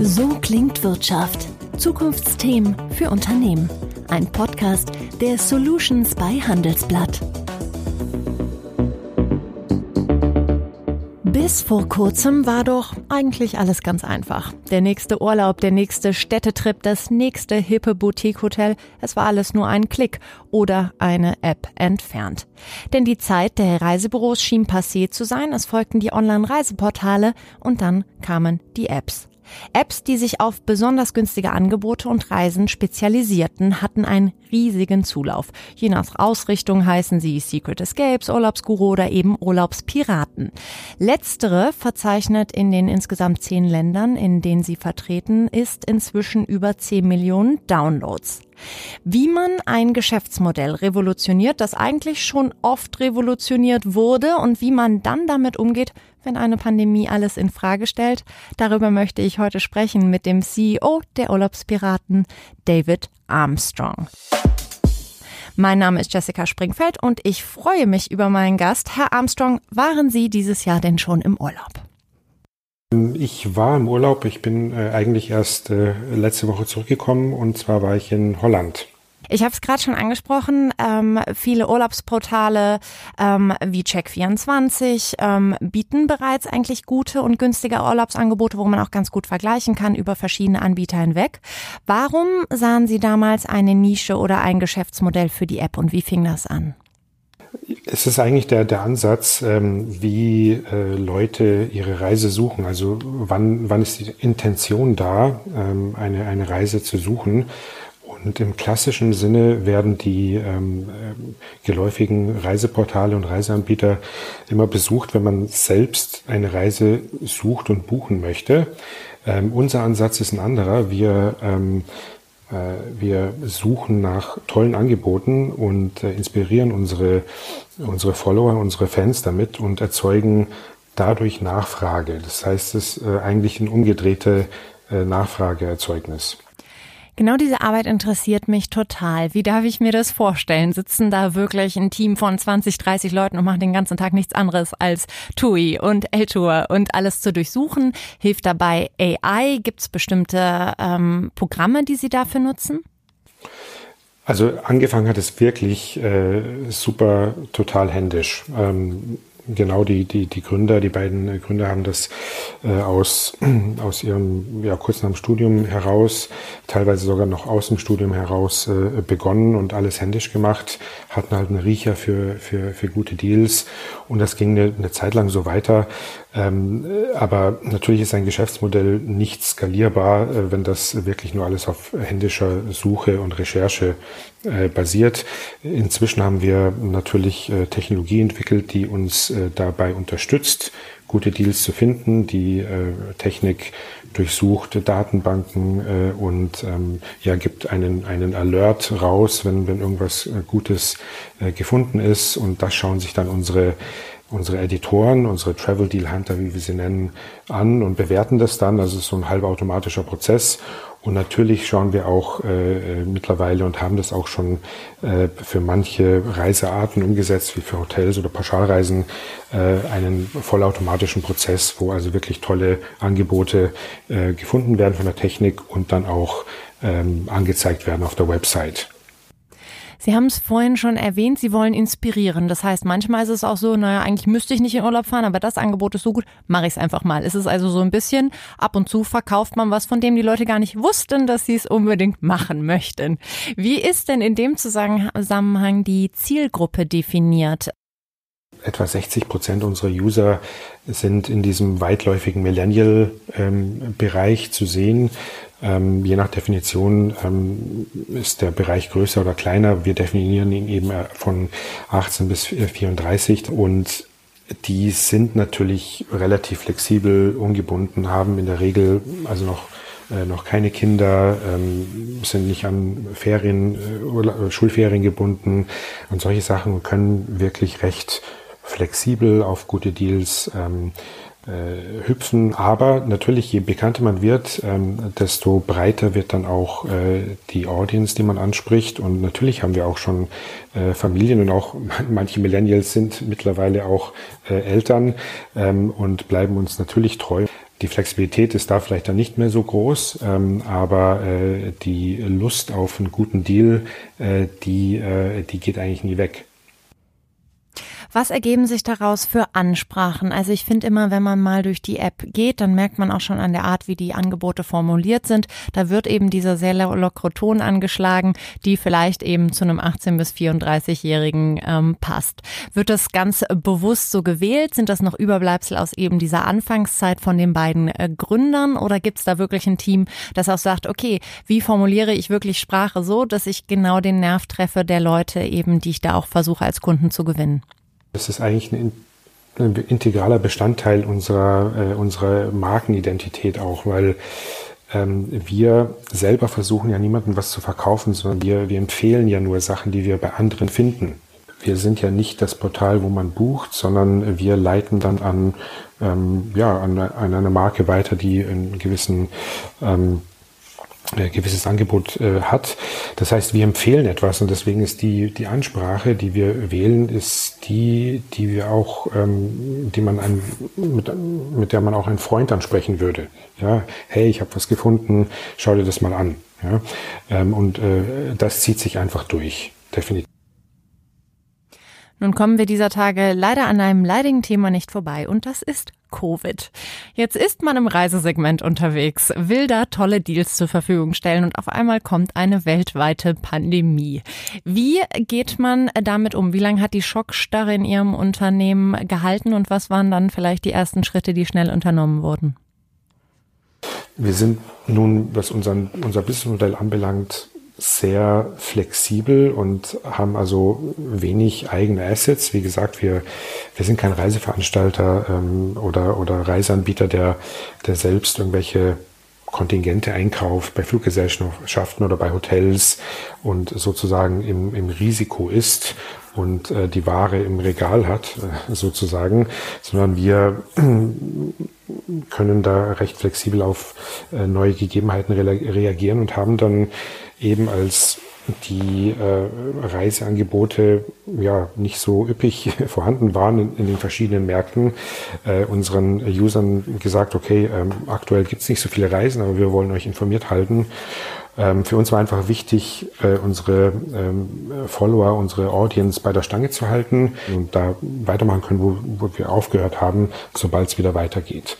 So klingt Wirtschaft. Zukunftsthemen für Unternehmen. Ein Podcast der Solutions bei Handelsblatt. Bis vor kurzem war doch eigentlich alles ganz einfach. Der nächste Urlaub, der nächste Städtetrip, das nächste hippe Boutique-Hotel, es war alles nur ein Klick oder eine App entfernt. Denn die Zeit der Reisebüros schien passé zu sein, es folgten die Online-Reiseportale und dann kamen die Apps. Apps, die sich auf besonders günstige Angebote und Reisen spezialisierten, hatten einen riesigen Zulauf. Je nach Ausrichtung heißen sie Secret Escapes, Urlaubsguru oder eben Urlaubspiraten. Letztere verzeichnet in den insgesamt zehn Ländern, in denen sie vertreten ist, inzwischen über 10 Millionen Downloads. Wie man ein Geschäftsmodell revolutioniert, das eigentlich schon oft revolutioniert wurde und wie man dann damit umgeht, wenn eine Pandemie alles in Frage stellt, darüber möchte ich heute sprechen mit dem CEO der Urlaubspiraten, David Armstrong. Mein Name ist Jessica Springfeld und ich freue mich über meinen Gast. Herr Armstrong, waren Sie dieses Jahr denn schon im Urlaub? Ich war im Urlaub. Ich bin äh, eigentlich erst äh, letzte Woche zurückgekommen und zwar war ich in Holland. Ich habe es gerade schon angesprochen, ähm, viele Urlaubsportale ähm, wie Check24 ähm, bieten bereits eigentlich gute und günstige Urlaubsangebote, wo man auch ganz gut vergleichen kann über verschiedene Anbieter hinweg. Warum sahen Sie damals eine Nische oder ein Geschäftsmodell für die App und wie fing das an? Es ist eigentlich der, der Ansatz, ähm, wie äh, Leute ihre Reise suchen. Also wann, wann ist die Intention da, ähm, eine, eine Reise zu suchen? Und im klassischen Sinne werden die ähm, geläufigen Reiseportale und Reiseanbieter immer besucht, wenn man selbst eine Reise sucht und buchen möchte. Ähm, unser Ansatz ist ein anderer. Wir ähm, äh, wir suchen nach tollen Angeboten und äh, inspirieren unsere, unsere Follower, unsere Fans damit und erzeugen dadurch Nachfrage. Das heißt, es ist äh, eigentlich ein umgedrehte Nachfrageerzeugnis. Genau diese Arbeit interessiert mich total. Wie darf ich mir das vorstellen? Sitzen da wirklich ein Team von 20, 30 Leuten und machen den ganzen Tag nichts anderes als TUI und L-Tour und alles zu durchsuchen? Hilft dabei AI? Gibt es bestimmte ähm, Programme, die Sie dafür nutzen? Also angefangen hat es wirklich äh, super total händisch. Ähm, genau die, die, die Gründer, die beiden Gründer haben das äh, aus, aus ihrem, ja, kurz nach dem Studium heraus, teilweise sogar noch aus dem Studium heraus äh, begonnen und alles händisch gemacht, hatten halt einen Riecher für, für, für gute Deals und das ging eine, eine Zeit lang so weiter. Ähm, aber natürlich ist ein Geschäftsmodell nicht skalierbar, äh, wenn das wirklich nur alles auf händischer Suche und Recherche äh, basiert. Inzwischen haben wir natürlich äh, Technologie entwickelt, die uns dabei unterstützt, gute Deals zu finden. Die äh, Technik durchsucht Datenbanken äh, und ähm, ja, gibt einen, einen Alert raus, wenn, wenn irgendwas Gutes gefunden ist. Und das schauen sich dann unsere unsere Editoren, unsere Travel Deal Hunter, wie wir sie nennen, an und bewerten das dann. Also es ist so ein halbautomatischer Prozess. Und natürlich schauen wir auch äh, mittlerweile und haben das auch schon äh, für manche Reisearten umgesetzt, wie für Hotels oder Pauschalreisen, äh, einen vollautomatischen Prozess, wo also wirklich tolle Angebote äh, gefunden werden von der Technik und dann auch ähm, angezeigt werden auf der Website. Sie haben es vorhin schon erwähnt, Sie wollen inspirieren. Das heißt, manchmal ist es auch so, naja, eigentlich müsste ich nicht in Urlaub fahren, aber das Angebot ist so gut, mache ich es einfach mal. Es ist also so ein bisschen, ab und zu verkauft man was, von dem die Leute gar nicht wussten, dass sie es unbedingt machen möchten. Wie ist denn in dem Zusammenhang die Zielgruppe definiert? etwa 60 Prozent unserer User sind in diesem weitläufigen Millennial-Bereich ähm, zu sehen. Ähm, je nach Definition ähm, ist der Bereich größer oder kleiner. Wir definieren ihn eben äh, von 18 bis 34 und die sind natürlich relativ flexibel, ungebunden, haben in der Regel also noch äh, noch keine Kinder, ähm, sind nicht an Ferien äh, oder Schulferien gebunden und solche Sachen können wirklich recht flexibel auf gute Deals ähm, äh, hüpfen. Aber natürlich, je bekannter man wird, ähm, desto breiter wird dann auch äh, die Audience, die man anspricht. Und natürlich haben wir auch schon äh, Familien und auch manche Millennials sind mittlerweile auch äh, Eltern ähm, und bleiben uns natürlich treu. Die Flexibilität ist da vielleicht dann nicht mehr so groß, ähm, aber äh, die Lust auf einen guten Deal, äh, die, äh, die geht eigentlich nie weg. Was ergeben sich daraus für Ansprachen? Also ich finde immer, wenn man mal durch die App geht, dann merkt man auch schon an der Art, wie die Angebote formuliert sind. Da wird eben dieser sehr lockere Ton angeschlagen, die vielleicht eben zu einem 18- bis 34-Jährigen ähm, passt. Wird das ganz bewusst so gewählt? Sind das noch Überbleibsel aus eben dieser Anfangszeit von den beiden äh, Gründern oder gibt es da wirklich ein Team, das auch sagt, okay, wie formuliere ich wirklich Sprache so, dass ich genau den Nerv treffe der Leute eben, die ich da auch versuche als Kunden zu gewinnen? Das ist eigentlich ein, ein integraler Bestandteil unserer, äh, unserer Markenidentität auch, weil ähm, wir selber versuchen ja niemandem was zu verkaufen, sondern wir, wir empfehlen ja nur Sachen, die wir bei anderen finden. Wir sind ja nicht das Portal, wo man bucht, sondern wir leiten dann an, ähm, ja, an, an eine Marke weiter, die einen gewissen ähm, äh, gewisses Angebot äh, hat. Das heißt, wir empfehlen etwas und deswegen ist die, die Ansprache, die wir wählen, ist die, die wir auch, ähm, die man ein, mit, mit der man auch einen Freund ansprechen würde. Ja, hey, ich habe was gefunden, schau dir das mal an. Ja, ähm, und äh, das zieht sich einfach durch, definitiv. Nun kommen wir dieser Tage leider an einem leidigen Thema nicht vorbei und das ist Covid. Jetzt ist man im Reisesegment unterwegs, will da tolle Deals zur Verfügung stellen und auf einmal kommt eine weltweite Pandemie. Wie geht man damit um? Wie lange hat die Schockstarre in Ihrem Unternehmen gehalten und was waren dann vielleicht die ersten Schritte, die schnell unternommen wurden? Wir sind nun, was unseren, unser Businessmodell anbelangt, sehr flexibel und haben also wenig eigene Assets. Wie gesagt, wir, wir sind kein Reiseveranstalter ähm, oder, oder Reiseanbieter, der, der selbst irgendwelche Kontingente einkauft bei Fluggesellschaften oder bei Hotels und sozusagen im, im Risiko ist und äh, die Ware im Regal hat, äh, sozusagen, sondern wir können da recht flexibel auf äh, neue Gegebenheiten re reagieren und haben dann eben als die äh, Reiseangebote ja nicht so üppig vorhanden waren in, in den verschiedenen Märkten, äh, unseren Usern gesagt, okay, ähm, aktuell gibt's nicht so viele Reisen, aber wir wollen euch informiert halten. Ähm, für uns war einfach wichtig, äh, unsere ähm, Follower, unsere Audience bei der Stange zu halten und da weitermachen können, wo, wo wir aufgehört haben, sobald es wieder weitergeht.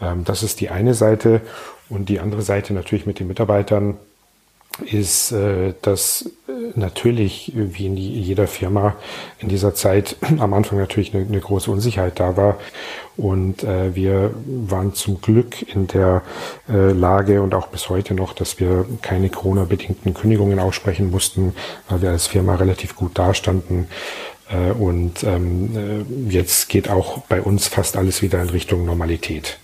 Ähm, das ist die eine Seite und die andere Seite natürlich mit den Mitarbeitern ist, äh, dass äh, natürlich, wie in jeder Firma in dieser Zeit am Anfang natürlich eine, eine große Unsicherheit da war. Und äh, wir waren zum Glück in der äh, Lage und auch bis heute noch, dass wir keine Corona-bedingten Kündigungen aussprechen mussten, weil wir als Firma relativ gut dastanden. Äh, und ähm, äh, jetzt geht auch bei uns fast alles wieder in Richtung Normalität.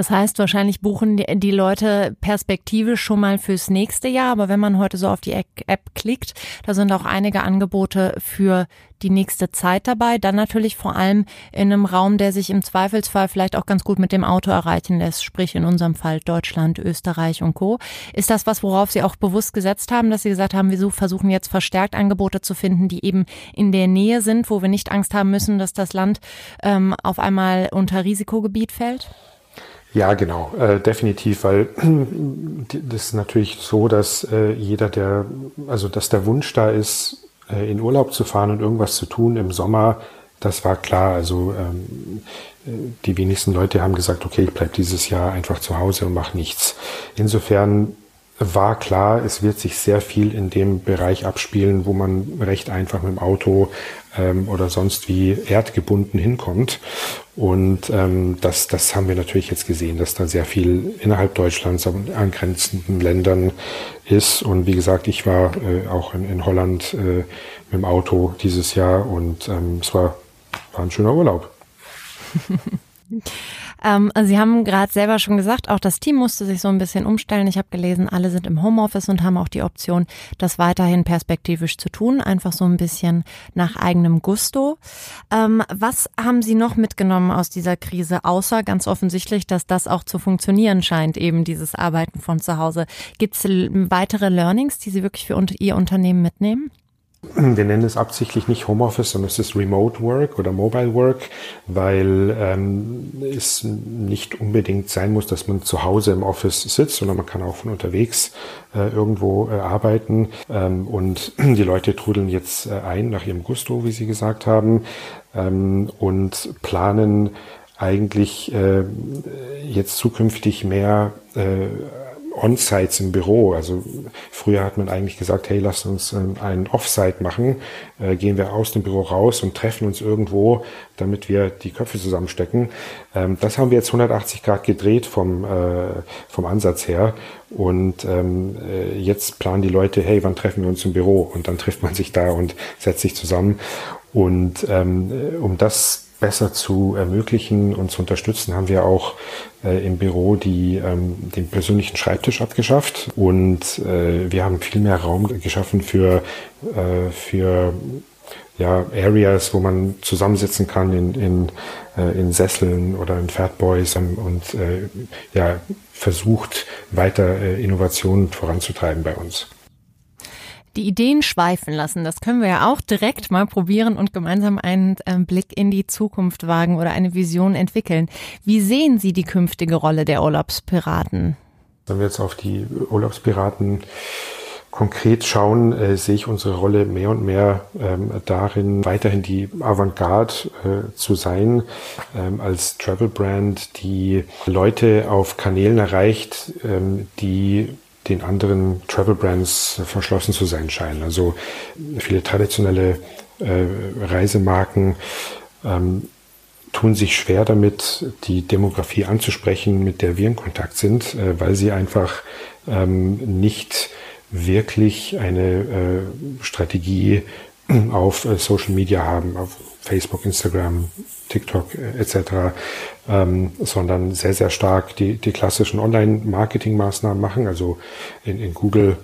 Das heißt, wahrscheinlich buchen die, Leute perspektivisch schon mal fürs nächste Jahr. Aber wenn man heute so auf die App klickt, da sind auch einige Angebote für die nächste Zeit dabei. Dann natürlich vor allem in einem Raum, der sich im Zweifelsfall vielleicht auch ganz gut mit dem Auto erreichen lässt, sprich in unserem Fall Deutschland, Österreich und Co. Ist das was, worauf Sie auch bewusst gesetzt haben, dass Sie gesagt haben, wir versuchen jetzt verstärkt Angebote zu finden, die eben in der Nähe sind, wo wir nicht Angst haben müssen, dass das Land ähm, auf einmal unter Risikogebiet fällt? Ja, genau, äh, definitiv, weil das ist natürlich so, dass äh, jeder, der, also dass der Wunsch da ist, äh, in Urlaub zu fahren und irgendwas zu tun im Sommer, das war klar. Also ähm, die wenigsten Leute haben gesagt, okay, ich bleib dieses Jahr einfach zu Hause und mache nichts. Insofern war klar, es wird sich sehr viel in dem Bereich abspielen, wo man recht einfach mit dem Auto ähm, oder sonst wie erdgebunden hinkommt. Und ähm, das, das haben wir natürlich jetzt gesehen, dass da sehr viel innerhalb Deutschlands und angrenzenden Ländern ist. Und wie gesagt, ich war äh, auch in, in Holland äh, mit dem Auto dieses Jahr und ähm, es war, war ein schöner Urlaub. Ähm, Sie haben gerade selber schon gesagt, auch das Team musste sich so ein bisschen umstellen. Ich habe gelesen, alle sind im Homeoffice und haben auch die Option, das weiterhin perspektivisch zu tun, einfach so ein bisschen nach eigenem Gusto. Ähm, was haben Sie noch mitgenommen aus dieser Krise, außer ganz offensichtlich, dass das auch zu funktionieren scheint, eben dieses Arbeiten von zu Hause? Gibt es weitere Learnings, die Sie wirklich für Ihr Unternehmen mitnehmen? Wir nennen es absichtlich nicht Homeoffice, sondern es ist Remote Work oder Mobile Work, weil ähm, es nicht unbedingt sein muss, dass man zu Hause im Office sitzt, sondern man kann auch von unterwegs äh, irgendwo äh, arbeiten. Ähm, und die Leute trudeln jetzt äh, ein nach ihrem Gusto, wie Sie gesagt haben, ähm, und planen eigentlich äh, jetzt zukünftig mehr äh, On-Sites im Büro. Also früher hat man eigentlich gesagt, hey, lasst uns ähm, einen Off-Site machen. Äh, gehen wir aus dem Büro raus und treffen uns irgendwo, damit wir die Köpfe zusammenstecken. Ähm, das haben wir jetzt 180 Grad gedreht vom, äh, vom Ansatz her. Und ähm, äh, jetzt planen die Leute, hey, wann treffen wir uns im Büro? Und dann trifft man sich da und setzt sich zusammen. Und ähm, äh, um das besser zu ermöglichen und zu unterstützen, haben wir auch äh, im Büro die, ähm, den persönlichen Schreibtisch abgeschafft. Und äh, wir haben viel mehr Raum geschaffen für, äh, für ja, Areas, wo man zusammensitzen kann in, in, äh, in Sesseln oder in Fatboys und, und äh, ja, versucht, weiter äh, Innovationen voranzutreiben bei uns die Ideen schweifen lassen. Das können wir ja auch direkt mal probieren und gemeinsam einen äh, Blick in die Zukunft wagen oder eine Vision entwickeln. Wie sehen Sie die künftige Rolle der Urlaubspiraten? Wenn wir jetzt auf die Urlaubspiraten konkret schauen, äh, sehe ich unsere Rolle mehr und mehr ähm, darin, weiterhin die Avantgarde äh, zu sein, ähm, als Travel Brand, die Leute auf Kanälen erreicht, ähm, die den anderen Travel Brands verschlossen zu sein scheinen. Also viele traditionelle äh, Reisemarken ähm, tun sich schwer damit, die Demografie anzusprechen, mit der wir in Kontakt sind, äh, weil sie einfach ähm, nicht wirklich eine äh, Strategie auf äh, Social Media haben, auf Facebook, Instagram, TikTok äh, etc., ähm, sondern sehr, sehr stark die, die klassischen Online-Marketing-Maßnahmen machen, also in, in Google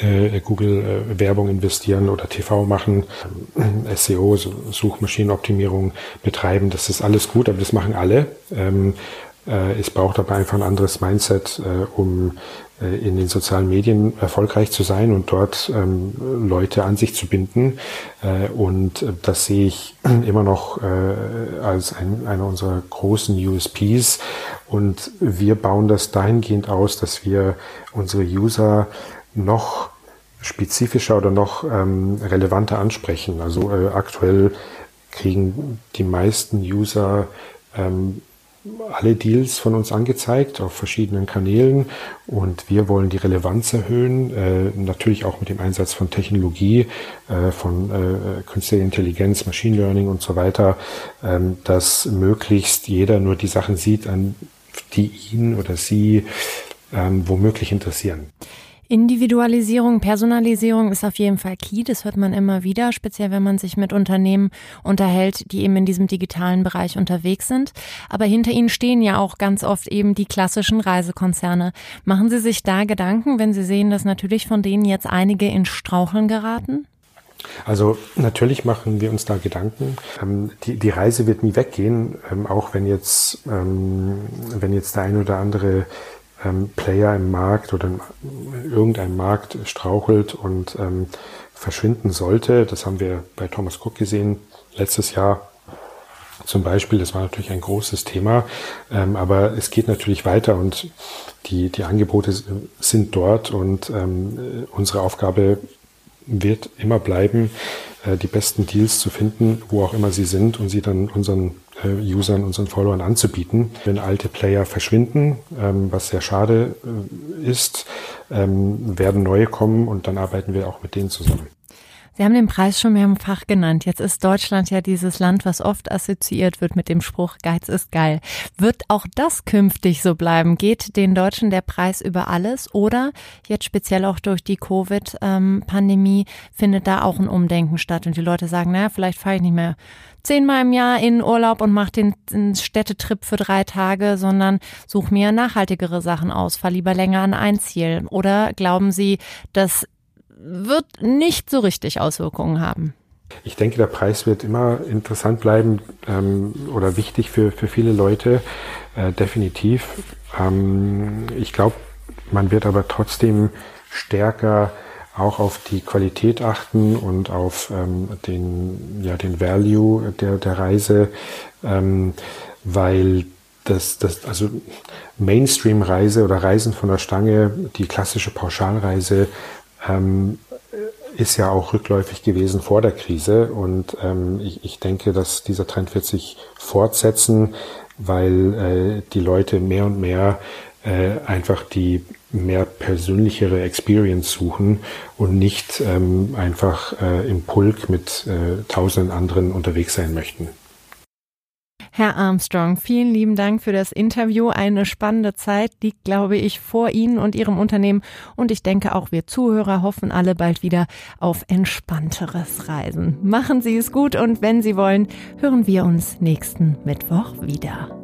äh, Google äh, Werbung investieren oder TV machen, SEO, Suchmaschinenoptimierung betreiben, das ist alles gut, aber das machen alle. Ähm, äh, es braucht aber einfach ein anderes Mindset, um in den sozialen Medien erfolgreich zu sein und dort ähm, Leute an sich zu binden. Äh, und äh, das sehe ich immer noch äh, als ein, einer unserer großen USPs. Und wir bauen das dahingehend aus, dass wir unsere User noch spezifischer oder noch ähm, relevanter ansprechen. Also äh, aktuell kriegen die meisten User ähm, alle Deals von uns angezeigt auf verschiedenen Kanälen und wir wollen die Relevanz erhöhen, äh, natürlich auch mit dem Einsatz von Technologie, äh, von äh, künstlicher Intelligenz, Machine Learning und so weiter, ähm, dass möglichst jeder nur die Sachen sieht, an die ihn oder sie ähm, womöglich interessieren. Individualisierung, Personalisierung ist auf jeden Fall key. Das hört man immer wieder, speziell wenn man sich mit Unternehmen unterhält, die eben in diesem digitalen Bereich unterwegs sind. Aber hinter ihnen stehen ja auch ganz oft eben die klassischen Reisekonzerne. Machen Sie sich da Gedanken, wenn Sie sehen, dass natürlich von denen jetzt einige in Straucheln geraten? Also natürlich machen wir uns da Gedanken. Ähm, die, die Reise wird nie weggehen, ähm, auch wenn jetzt, ähm, wenn jetzt der ein oder andere ähm, Player im Markt oder in irgendeinem Markt strauchelt und ähm, verschwinden sollte. Das haben wir bei Thomas Cook gesehen letztes Jahr zum Beispiel. Das war natürlich ein großes Thema, ähm, aber es geht natürlich weiter und die, die Angebote sind dort und ähm, unsere Aufgabe wird immer bleiben, äh, die besten Deals zu finden, wo auch immer sie sind und sie dann unseren Usern, unseren Followern anzubieten. Wenn alte Player verschwinden, ähm, was sehr schade äh, ist, ähm, werden neue kommen und dann arbeiten wir auch mit denen zusammen. Sie haben den Preis schon mehrfach genannt. Jetzt ist Deutschland ja dieses Land, was oft assoziiert wird mit dem Spruch, Geiz ist geil. Wird auch das künftig so bleiben? Geht den Deutschen der Preis über alles? Oder jetzt speziell auch durch die Covid-Pandemie findet da auch ein Umdenken statt und die Leute sagen, naja, vielleicht fahre ich nicht mehr zehnmal im Jahr in Urlaub und mache den, den Städtetrip für drei Tage, sondern suche mir nachhaltigere Sachen aus, fahre lieber länger an ein Ziel. Oder glauben Sie, dass wird nicht so richtig Auswirkungen haben. Ich denke, der Preis wird immer interessant bleiben ähm, oder wichtig für, für viele Leute, äh, definitiv. Ähm, ich glaube, man wird aber trotzdem stärker auch auf die Qualität achten und auf ähm, den, ja, den Value der, der Reise, ähm, weil das, das, also Mainstream-Reise oder Reisen von der Stange, die klassische Pauschalreise, ähm, ist ja auch rückläufig gewesen vor der Krise. Und ähm, ich, ich denke, dass dieser Trend wird sich fortsetzen, weil äh, die Leute mehr und mehr äh, einfach die mehr persönlichere Experience suchen und nicht ähm, einfach äh, im Pulk mit äh, tausenden anderen unterwegs sein möchten. Herr Armstrong, vielen lieben Dank für das Interview. Eine spannende Zeit liegt, glaube ich, vor Ihnen und Ihrem Unternehmen. Und ich denke, auch wir Zuhörer hoffen alle bald wieder auf entspannteres Reisen. Machen Sie es gut und wenn Sie wollen, hören wir uns nächsten Mittwoch wieder.